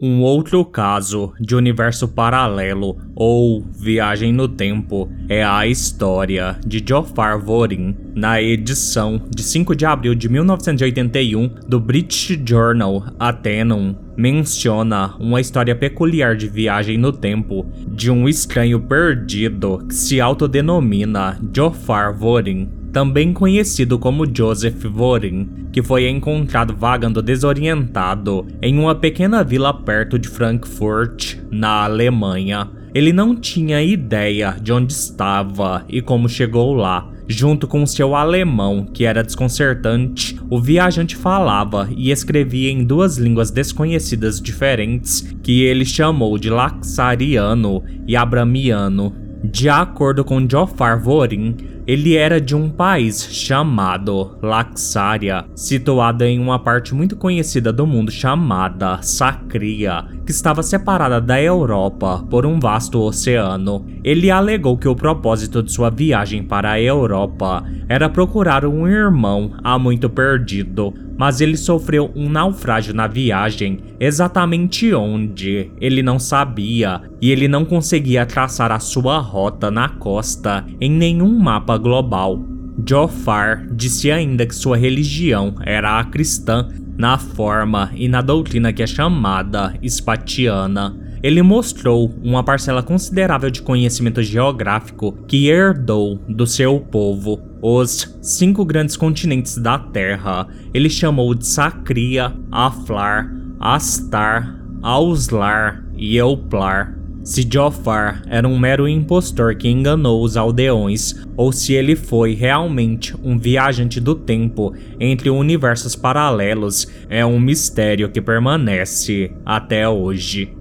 Um outro caso de universo paralelo ou viagem no tempo é a história de Jofar Vorin na edição de 5 de abril de 1981 do British Journal Athenon menciona uma história peculiar de viagem no tempo de um estranho perdido que se autodenomina Jofar Vorin também conhecido como Joseph Vorin, que foi encontrado vagando desorientado em uma pequena vila perto de Frankfurt, na Alemanha. Ele não tinha ideia de onde estava e como chegou lá. Junto com seu alemão, que era desconcertante, o viajante falava e escrevia em duas línguas desconhecidas diferentes que ele chamou de Laxariano e Abramiano. De acordo com Jofar Vorin, ele era de um país chamado Laxária, situado em uma parte muito conhecida do mundo chamada Sacria, que estava separada da Europa por um vasto oceano. Ele alegou que o propósito de sua viagem para a Europa era procurar um irmão há muito perdido, mas ele sofreu um naufrágio na viagem, exatamente onde ele não sabia, e ele não conseguia traçar a sua rota na costa em nenhum mapa global. Jofar disse ainda que sua religião era a cristã na forma e na doutrina que é chamada Spatiana. Ele mostrou uma parcela considerável de conhecimento geográfico que herdou do seu povo, os cinco grandes continentes da Terra. Ele chamou de Sacria, Aflar, Astar, Auslar e Euplar. Se Jofar era um mero impostor que enganou os aldeões, ou se ele foi realmente um viajante do tempo entre universos paralelos, é um mistério que permanece até hoje.